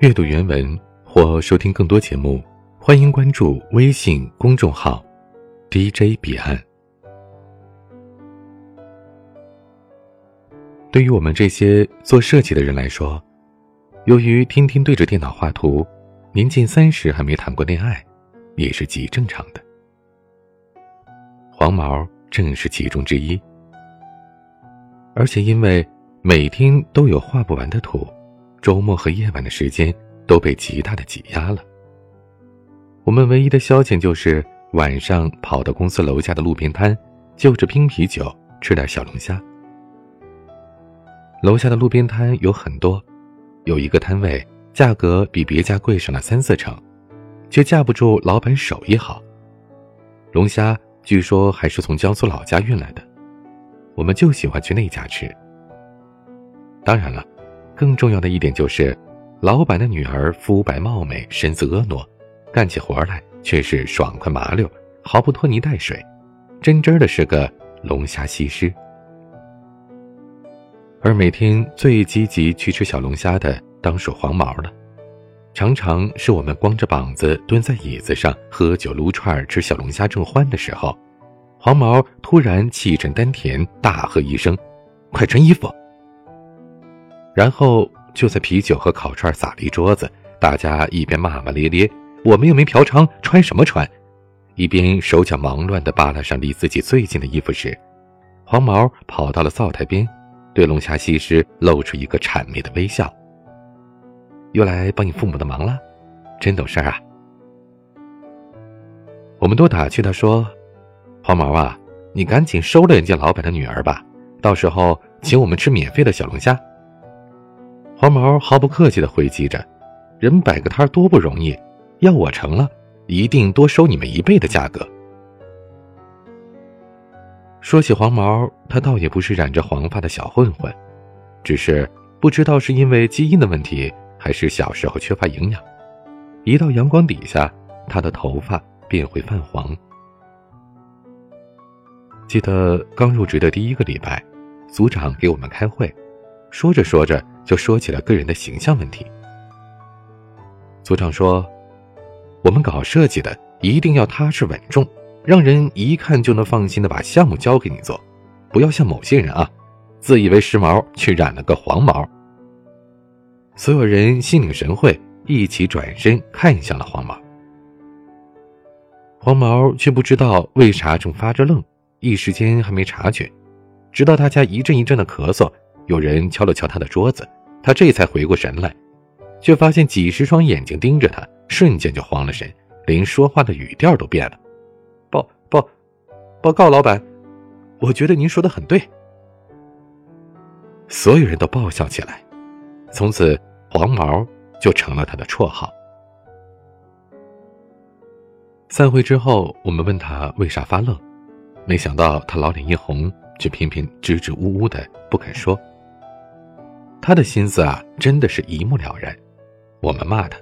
阅读原文或收听更多节目，欢迎关注微信公众号 “DJ 彼岸”。对于我们这些做设计的人来说，由于天天对着电脑画图，年近三十还没谈过恋爱，也是极正常的。黄毛正是其中之一，而且因为每天都有画不完的图，周末和夜晚的时间都被极大的挤压了。我们唯一的消遣就是晚上跑到公司楼下的路边摊，就着冰啤酒吃点小龙虾。楼下的路边摊有很多，有一个摊位价格比别家贵上了三四成，却架不住老板手艺好。龙虾据说还是从江苏老家运来的，我们就喜欢去那家吃。当然了，更重要的一点就是，老板的女儿肤白貌美，身姿婀娜，干起活来却是爽快麻溜，毫不拖泥带水，真真的是个龙虾西施。而每天最积极去吃小龙虾的，当属黄毛了。常常是我们光着膀子蹲在椅子上喝酒撸串吃小龙虾正欢的时候，黄毛突然气沉丹田，大喝一声：“快穿衣服！”然后就在啤酒和烤串撒了一桌子，大家一边骂骂咧咧，我们又没嫖娼，穿什么穿？一边手脚忙乱地扒拉上离自己最近的衣服时，黄毛跑到了灶台边。对龙虾西施露出一个谄媚的微笑。又来帮你父母的忙了，真懂事啊！我们都打趣他说：“黄毛啊，你赶紧收了人家老板的女儿吧，到时候请我们吃免费的小龙虾。”黄毛毫不客气地回击着：“人摆个摊多不容易，要我成了，一定多收你们一倍的价格。”说起黄毛，他倒也不是染着黄发的小混混，只是不知道是因为基因的问题，还是小时候缺乏营养，一到阳光底下，他的头发便会泛黄。记得刚入职的第一个礼拜，组长给我们开会，说着说着就说起了个人的形象问题。组长说：“我们搞设计的一定要踏实稳重。”让人一看就能放心的把项目交给你做，不要像某些人啊，自以为时髦却染了个黄毛。所有人心领神会，一起转身看向了黄毛。黄毛却不知道为啥正发着愣，一时间还没察觉，直到大家一阵一阵的咳嗽，有人敲了敲他的桌子，他这才回过神来，却发现几十双眼睛盯着他，瞬间就慌了神，连说话的语调都变了。报报报告老板，我觉得您说的很对。所有人都爆笑起来，从此黄毛就成了他的绰号。散会之后，我们问他为啥发愣，没想到他老脸一红，却偏偏支支吾吾的不肯说。他的心思啊，真的是一目了然。我们骂他，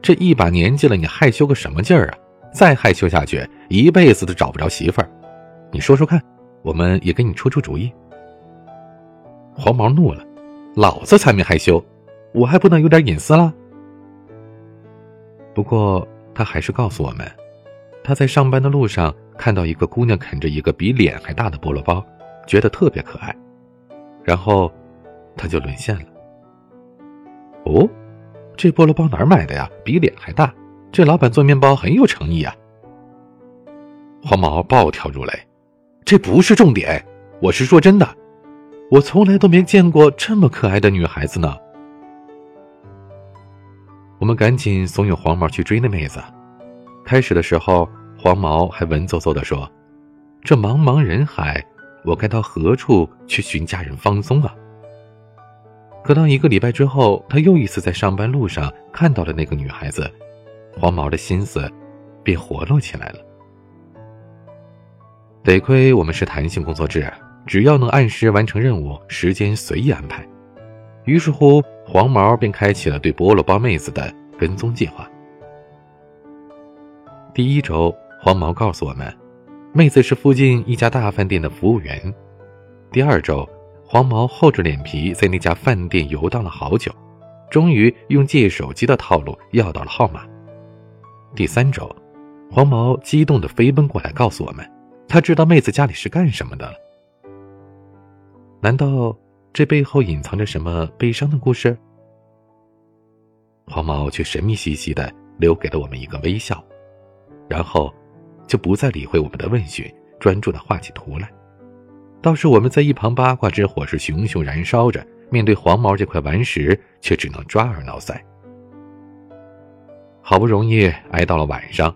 这一把年纪了，你害羞个什么劲儿啊？再害羞下去，一辈子都找不着媳妇儿。你说说看，我们也给你出出主意。黄毛怒了，老子才没害羞，我还不能有点隐私了？不过他还是告诉我们，他在上班的路上看到一个姑娘啃着一个比脸还大的菠萝包，觉得特别可爱，然后他就沦陷了。哦，这菠萝包哪儿买的呀？比脸还大，这老板做面包很有诚意啊！黄毛暴跳如雷。这不是重点，我是说真的，我从来都没见过这么可爱的女孩子呢。我们赶紧怂恿黄毛去追那妹子。开始的时候，黄毛还文绉绉的说：“这茫茫人海，我该到何处去寻佳人芳踪啊？”可当一个礼拜之后，他又一次在上班路上看到了那个女孩子，黄毛的心思便活络起来了。得亏我们是弹性工作制，只要能按时完成任务，时间随意安排。于是乎，黄毛便开启了对菠萝包妹子的跟踪计划。第一周，黄毛告诉我们，妹子是附近一家大饭店的服务员。第二周，黄毛厚着脸皮在那家饭店游荡了好久，终于用借手机的套路要到了号码。第三周，黄毛激动地飞奔过来，告诉我们，他知道妹子家里是干什么的了。难道这背后隐藏着什么悲伤的故事？黄毛却神秘兮兮的留给了我们一个微笑，然后就不再理会我们的问询，专注的画起图来。倒是我们在一旁八卦之火是熊熊燃烧着，面对黄毛这块顽石，却只能抓耳挠腮。好不容易挨到了晚上，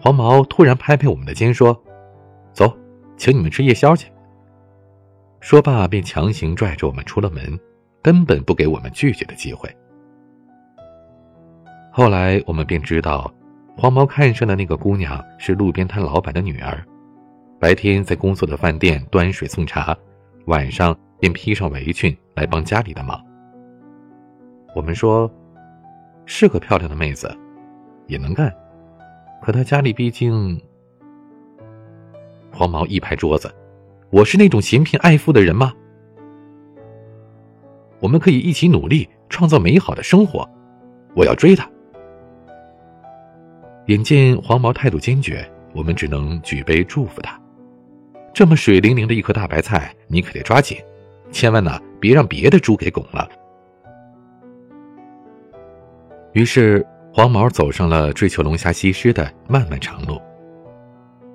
黄毛突然拍拍我们的肩说：“走，请你们吃夜宵去。”说罢便强行拽着我们出了门，根本不给我们拒绝的机会。后来我们便知道，黄毛看上的那个姑娘是路边摊老板的女儿。白天在工作的饭店端水送茶，晚上便披上围裙来帮家里的忙。我们说，是个漂亮的妹子，也能干，可她家里毕竟……黄毛一拍桌子：“我是那种嫌贫爱富的人吗？我们可以一起努力，创造美好的生活。我要追她。”眼见黄毛态度坚决，我们只能举杯祝福他。这么水灵灵的一颗大白菜，你可得抓紧，千万呢别让别的猪给拱了。于是黄毛走上了追求龙虾西施的漫漫长路。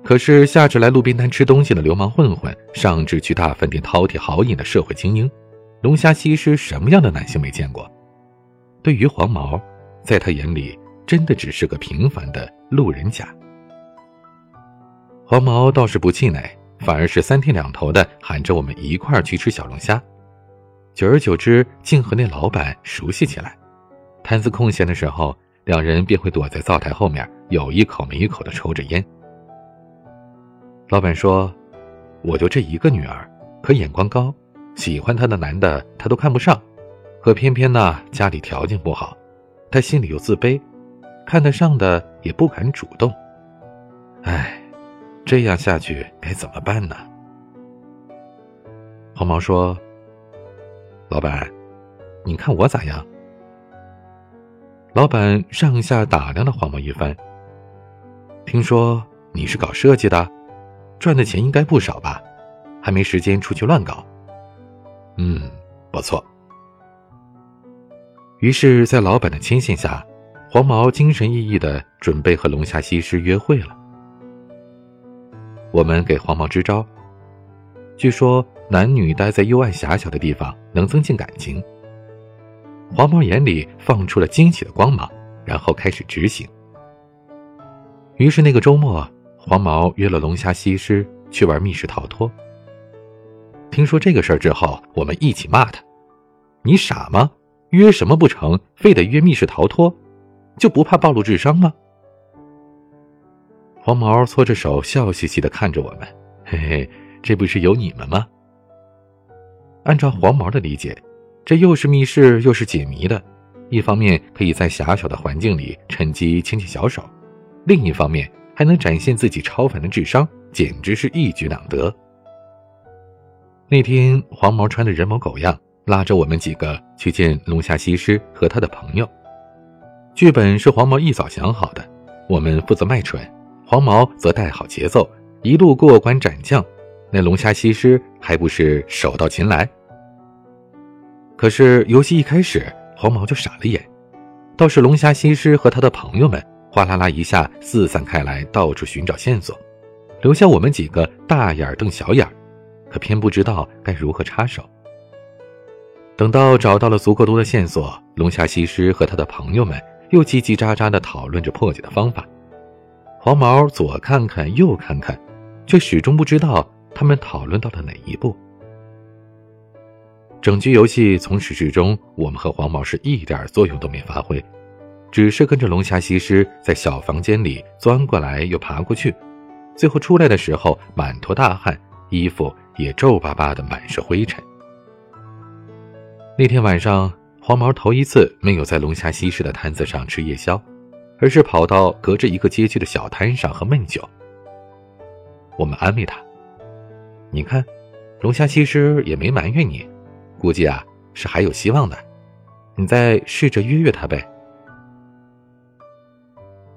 可是下至来路边摊吃东西的流氓混混，上至去大饭店饕餮豪饮的社会精英，龙虾西施什么样的男性没见过？对于黄毛，在他眼里真的只是个平凡的路人甲。黄毛倒是不气馁。反而是三天两头的喊着我们一块儿去吃小龙虾，久而久之，竟和那老板熟悉起来。摊子空闲的时候，两人便会躲在灶台后面，有一口没一口的抽着烟。老板说：“我就这一个女儿，可眼光高，喜欢她的男的他都看不上，可偏偏呢家里条件不好，他心里又自卑，看得上的也不敢主动。唉。”这样下去该怎么办呢？黄毛说：“老板，你看我咋样？”老板上下打量了黄毛一番。听说你是搞设计的，赚的钱应该不少吧？还没时间出去乱搞。嗯，不错。于是，在老板的牵线下，黄毛精神奕奕的准备和龙虾西施约会了。我们给黄毛支招。据说男女待在幽暗狭小的地方能增进感情。黄毛眼里放出了惊喜的光芒，然后开始执行。于是那个周末，黄毛约了龙虾西施去玩密室逃脱。听说这个事儿之后，我们一起骂他：“你傻吗？约什么不成，非得约密室逃脱，就不怕暴露智商吗？”黄毛搓着手，笑嘻嘻的看着我们，嘿嘿，这不是有你们吗？按照黄毛的理解，这又是密室又是解谜的，一方面可以在狭小的环境里趁机牵起小手，另一方面还能展现自己超凡的智商，简直是一举两得。那天，黄毛穿的人模狗样，拉着我们几个去见龙虾西施和他的朋友。剧本是黄毛一早想好的，我们负责卖蠢。黄毛则带好节奏，一路过关斩将，那龙虾西施还不是手到擒来？可是游戏一开始，黄毛就傻了眼，倒是龙虾西施和他的朋友们哗啦啦一下四散开来，到处寻找线索，留下我们几个大眼瞪小眼，可偏不知道该如何插手。等到找到了足够多的线索，龙虾西施和他的朋友们又叽叽喳喳地讨论着破解的方法。黄毛左看看右看看，却始终不知道他们讨论到了哪一步。整局游戏从始至终，我们和黄毛是一点作用都没发挥，只是跟着龙虾西施在小房间里钻过来又爬过去，最后出来的时候满头大汗，衣服也皱巴巴的满是灰尘。那天晚上，黄毛头一次没有在龙虾西施的摊子上吃夜宵。而是跑到隔着一个街区的小摊上喝闷酒。我们安慰他：“你看，龙虾西施也没埋怨你，估计啊是还有希望的。你再试着约约他呗。”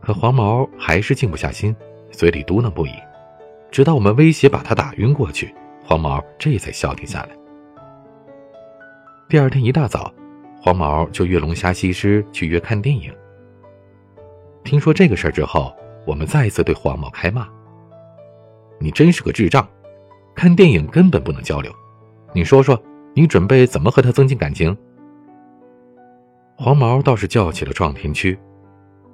可黄毛还是静不下心，嘴里嘟囔不已，直到我们威胁把他打晕过去，黄毛这才消停下来。第二天一大早，黄毛就约龙虾西施去约看电影。听说这个事儿之后，我们再一次对黄毛开骂：“你真是个智障！看电影根本不能交流。你说说，你准备怎么和他增进感情？”黄毛倒是叫起了撞天区，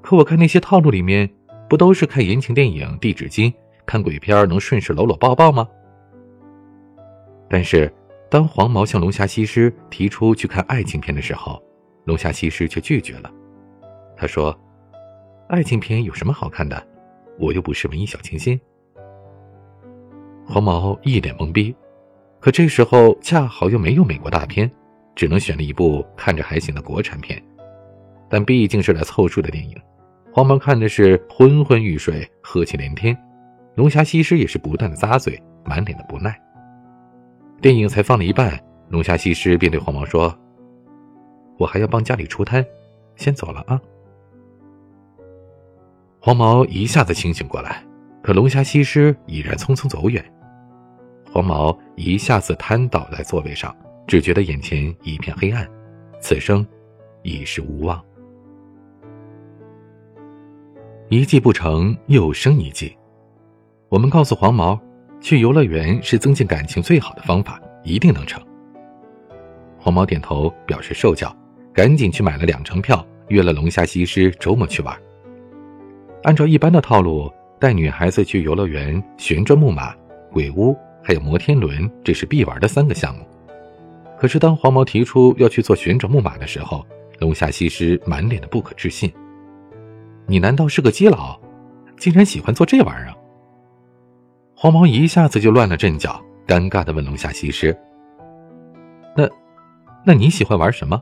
可我看那些套路里面，不都是看言情电影递纸巾，看鬼片能顺势搂搂抱抱吗？但是。当黄毛向龙虾西施提出去看爱情片的时候，龙虾西施却拒绝了。他说：“爱情片有什么好看的？我又不是文艺小清新。”黄毛一脸懵逼，可这时候恰好又没有美国大片，只能选了一部看着还行的国产片。但毕竟是来凑数的电影，黄毛看的是昏昏欲睡，呵气连天。龙虾西施也是不断的咂嘴，满脸的不耐。电影才放了一半，龙虾西施便对黄毛说：“我还要帮家里出摊，先走了啊。”黄毛一下子清醒过来，可龙虾西施已然匆匆走远。黄毛一下子瘫倒在座位上，只觉得眼前一片黑暗，此生已是无望。一计不成，又生一计。我们告诉黄毛。去游乐园是增进感情最好的方法，一定能成。黄毛点头表示受教，赶紧去买了两张票，约了龙虾西施周末去玩。按照一般的套路，带女孩子去游乐园，旋转木马、鬼屋还有摩天轮，这是必玩的三个项目。可是当黄毛提出要去做旋转木马的时候，龙虾西施满脸的不可置信：“你难道是个基佬，竟然喜欢做这玩意儿？”黄毛一下子就乱了阵脚，尴尬的问龙虾西施：“那，那你喜欢玩什么？”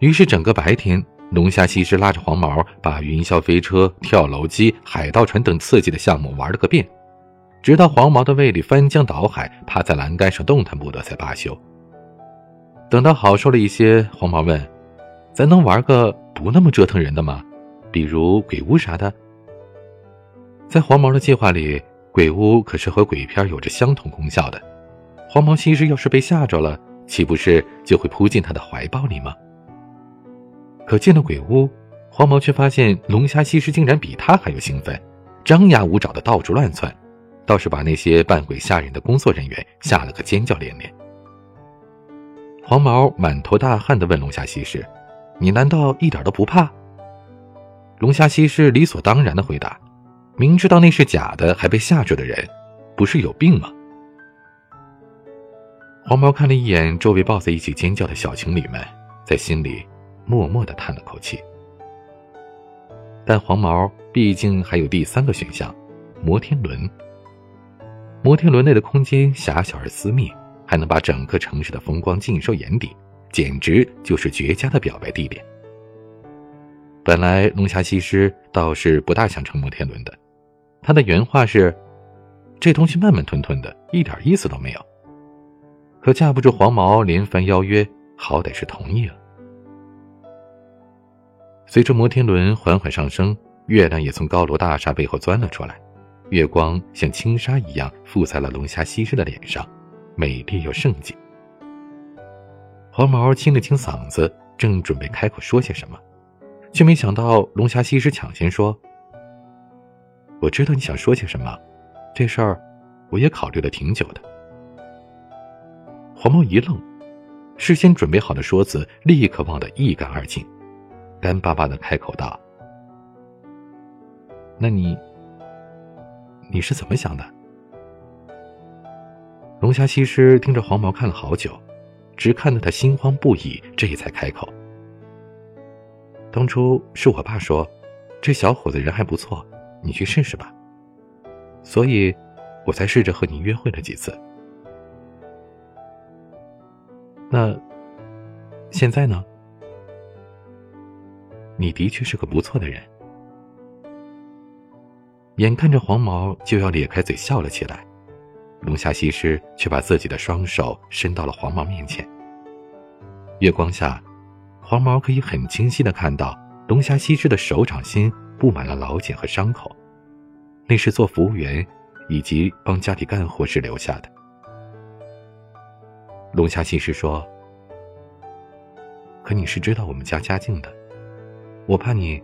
于是整个白天，龙虾西施拉着黄毛把云霄飞车、跳楼机、海盗船等刺激的项目玩了个遍，直到黄毛的胃里翻江倒海，趴在栏杆上动弹不得才罢休。等到好受了一些，黄毛问：“咱能玩个不那么折腾人的吗？比如鬼屋啥的？”在黄毛的计划里，鬼屋可是和鬼片有着相同功效的。黄毛西施要是被吓着了，岂不是就会扑进他的怀抱里吗？可进了鬼屋，黄毛却发现龙虾西施竟然比他还要兴奋，张牙舞爪的到处乱窜，倒是把那些扮鬼吓人的工作人员吓了个尖叫连连。黄毛满头大汗地问龙虾西施：“你难道一点都不怕？”龙虾西施理所当然地回答。明知道那是假的，还被吓着的人，不是有病吗？黄毛看了一眼周围抱在一起尖叫的小情侣们，在心里默默的叹了口气。但黄毛毕竟还有第三个选项——摩天轮。摩天轮内的空间狭小而私密，还能把整个城市的风光尽收眼底，简直就是绝佳的表白地点。本来龙虾西施倒是不大想乘摩天轮的。他的原话是：“这东西慢慢吞吞的，一点意思都没有。”可架不住黄毛连番邀约，好歹是同意了。随着摩天轮缓缓上升，月亮也从高楼大厦背后钻了出来，月光像轻纱一样附在了龙虾西施的脸上，美丽又圣洁。黄毛清了清嗓子，正准备开口说些什么，却没想到龙虾西施抢先说。我知道你想说些什么，这事儿我也考虑了挺久的。黄毛一愣，事先准备好的说辞立刻忘得一干二净，干巴巴的开口道：“那你，你是怎么想的？”龙虾西施盯着黄毛看了好久，只看得他心慌不已，这才开口：“当初是我爸说，这小伙子人还不错。”你去试试吧。所以，我才试着和你约会了几次。那现在呢？你的确是个不错的人。眼看着黄毛就要咧开嘴笑了起来，龙虾西施却把自己的双手伸到了黄毛面前。月光下，黄毛可以很清晰的看到龙虾西施的手掌心布满了老茧和伤口，那是做服务员以及帮家里干活时留下的。龙虾西施说：“可你是知道我们家家境的，我怕你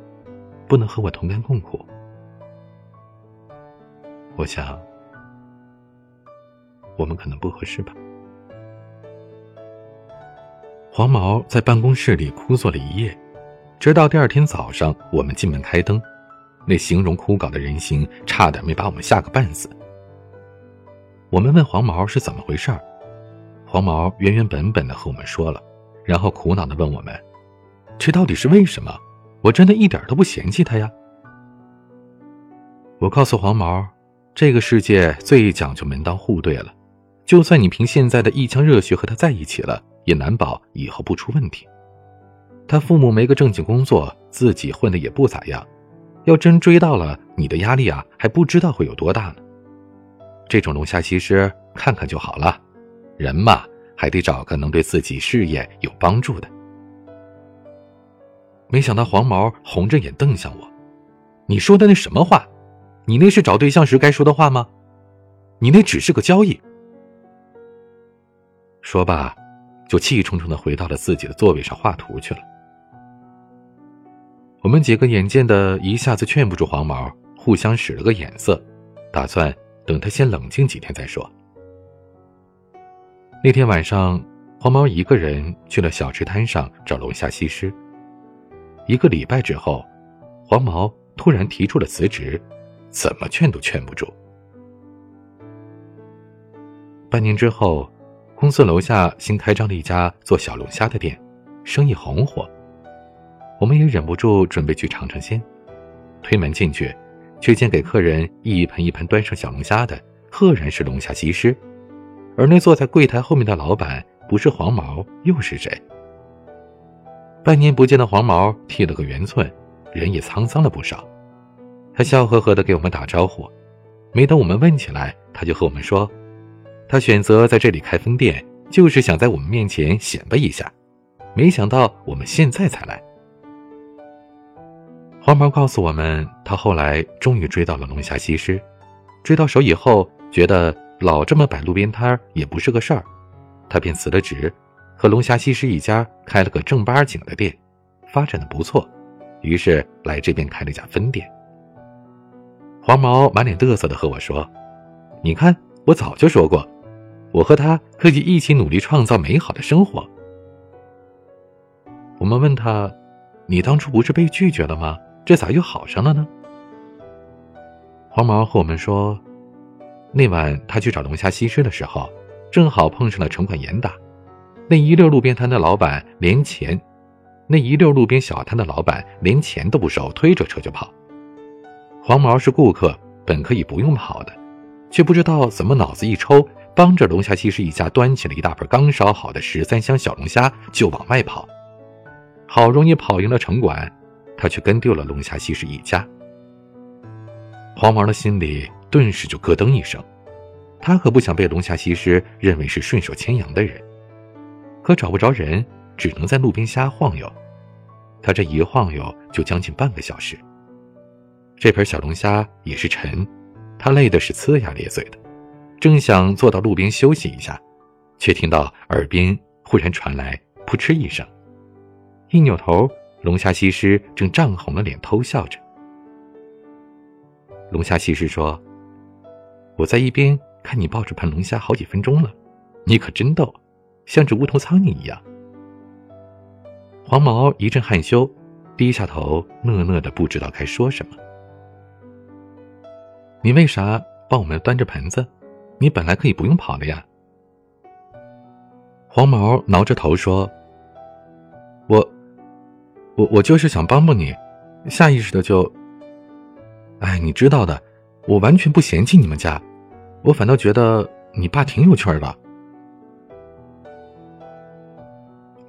不能和我同甘共苦。我想，我们可能不合适吧。”黄毛在办公室里枯坐了一夜，直到第二天早上，我们进门开灯，那形容枯槁的人形差点没把我们吓个半死。我们问黄毛是怎么回事儿。黄毛原原本本的和我们说了，然后苦恼的问我们：“这到底是为什么？我真的一点都不嫌弃他呀。”我告诉黄毛：“这个世界最讲究门当户对了，就算你凭现在的一腔热血和他在一起了，也难保以后不出问题。他父母没个正经工作，自己混的也不咋样，要真追到了，你的压力啊还不知道会有多大呢。这种龙虾西施，看看就好了。”人嘛，还得找个能对自己事业有帮助的。没想到黄毛红着眼瞪向我：“你说的那什么话？你那是找对象时该说的话吗？你那只是个交易。”说罢，就气冲冲的回到了自己的座位上画图去了。我们几个眼见的一下子劝不住黄毛，互相使了个眼色，打算等他先冷静几天再说。那天晚上，黄毛一个人去了小吃摊上找龙虾西施。一个礼拜之后，黄毛突然提出了辞职，怎么劝都劝不住。半年之后，公司楼下新开张了一家做小龙虾的店，生意红火。我们也忍不住准备去尝尝鲜。推门进去，却见给客人一盆一盆端上小龙虾的，赫然是龙虾西施。而那坐在柜台后面的老板不是黄毛又是谁？半年不见的黄毛剃了个圆寸，人也沧桑了不少。他笑呵呵地给我们打招呼，没等我们问起来，他就和我们说，他选择在这里开分店，就是想在我们面前显摆一下。没想到我们现在才来。黄毛告诉我们，他后来终于追到了龙虾西施，追到手以后觉得。老这么摆路边摊也不是个事儿，他便辞了职，和龙虾西施一家开了个正八经的店，发展的不错，于是来这边开了一家分店。黄毛满脸嘚瑟的和我说：“你看，我早就说过，我和他可以一起努力创造美好的生活。”我们问他：“你当初不是被拒绝了吗？这咋又好上了呢？”黄毛和我们说。那晚他去找龙虾西施的时候，正好碰上了城管严打，那一溜路边摊的老板连钱，那一溜路边小摊的老板连钱都不收，推着车就跑。黄毛是顾客，本可以不用跑的，却不知道怎么脑子一抽，帮着龙虾西施一家端起了一大盆刚烧好的十三香小龙虾就往外跑。好容易跑赢了城管，他却跟丢了龙虾西施一家。黄毛的心里。顿时就咯噔一声，他可不想被龙虾西施认为是顺手牵羊的人，可找不着人，只能在路边瞎晃悠。他这一晃悠就将近半个小时。这盆小龙虾也是沉，他累的是呲牙咧嘴的，正想坐到路边休息一下，却听到耳边忽然传来扑哧一声，一扭头，龙虾西施正涨红了脸偷笑着。龙虾西施说。我在一边看你抱着盘龙虾好几分钟了，你可真逗，像只无头苍蝇一样。黄毛一阵害羞，低下头，讷讷的不知道该说什么。你为啥帮我们端着盆子？你本来可以不用跑的呀。黄毛挠着头说：“我，我我就是想帮帮你，下意识的就……哎，你知道的，我完全不嫌弃你们家。”我反倒觉得你爸挺有趣的。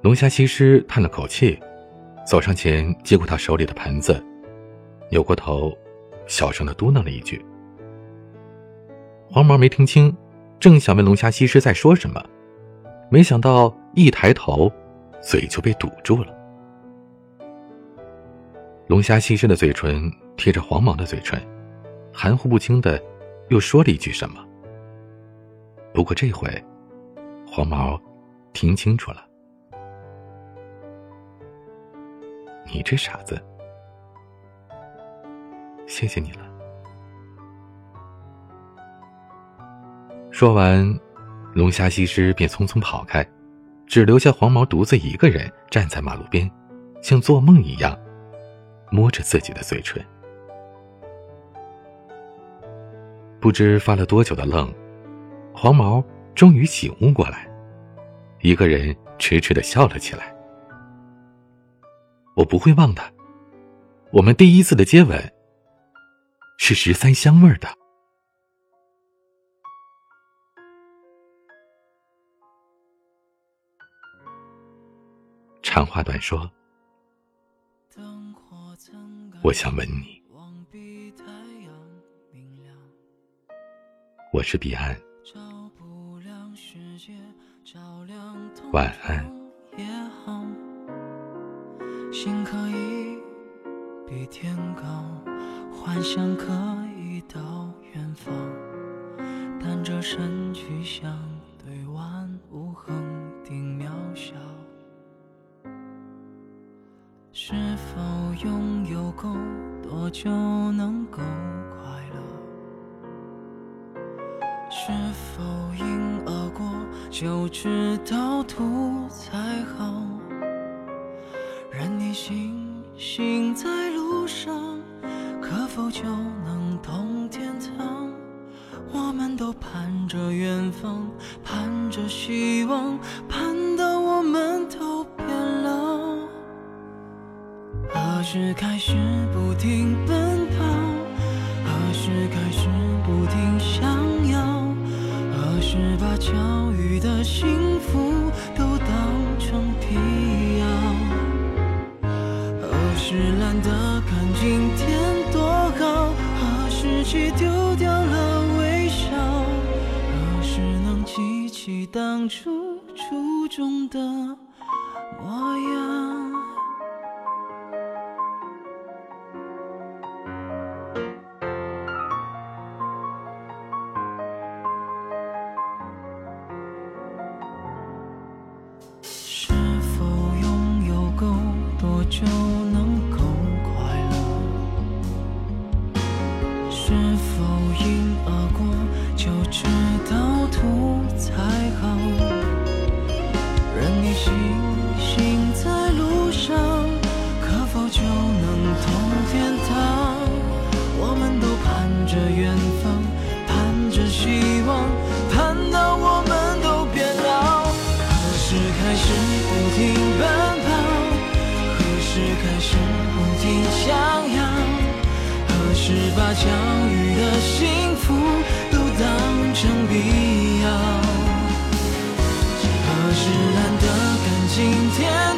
龙虾西施叹了口气，走上前接过他手里的盆子，扭过头，小声的嘟囔了一句。黄毛没听清，正想问龙虾西施在说什么，没想到一抬头，嘴就被堵住了。龙虾西施的嘴唇贴着黄毛的嘴唇，含糊不清的又说了一句什么。不过这回，黄毛听清楚了。你这傻子，谢谢你了。说完，龙虾西施便匆匆跑开，只留下黄毛独自一个人站在马路边，像做梦一样摸着自己的嘴唇。不知发了多久的愣，黄毛终于醒悟过来，一个人痴痴的笑了起来。我不会忘的，我们第一次的接吻是十三香味的。长话短说，我想吻你。我是彼岸，晚安。心可以比天高，幻想可以到远方，但这身躯相对万物恒定渺小。是否拥有够多就能够快乐？是否因而过就知道图才好？行在路上，可否就能通天堂？我们都盼着远方，盼着希望，盼到我们都变老。何时开始不停奔跑？何时开始不停想要？何时把教育的幸福当初初中的模样？天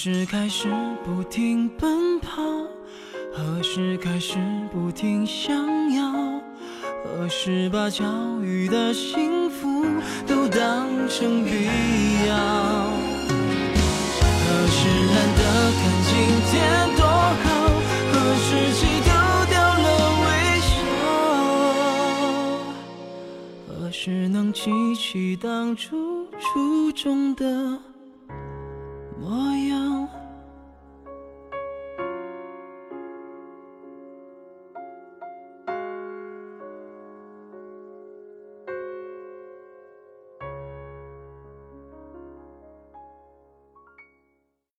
时开始不停奔跑，何时开始不停想要？何时把教育的幸福都当成必要？何时懒得看今天多好？何时起丢掉了微笑？何时能记起当初初衷的模样。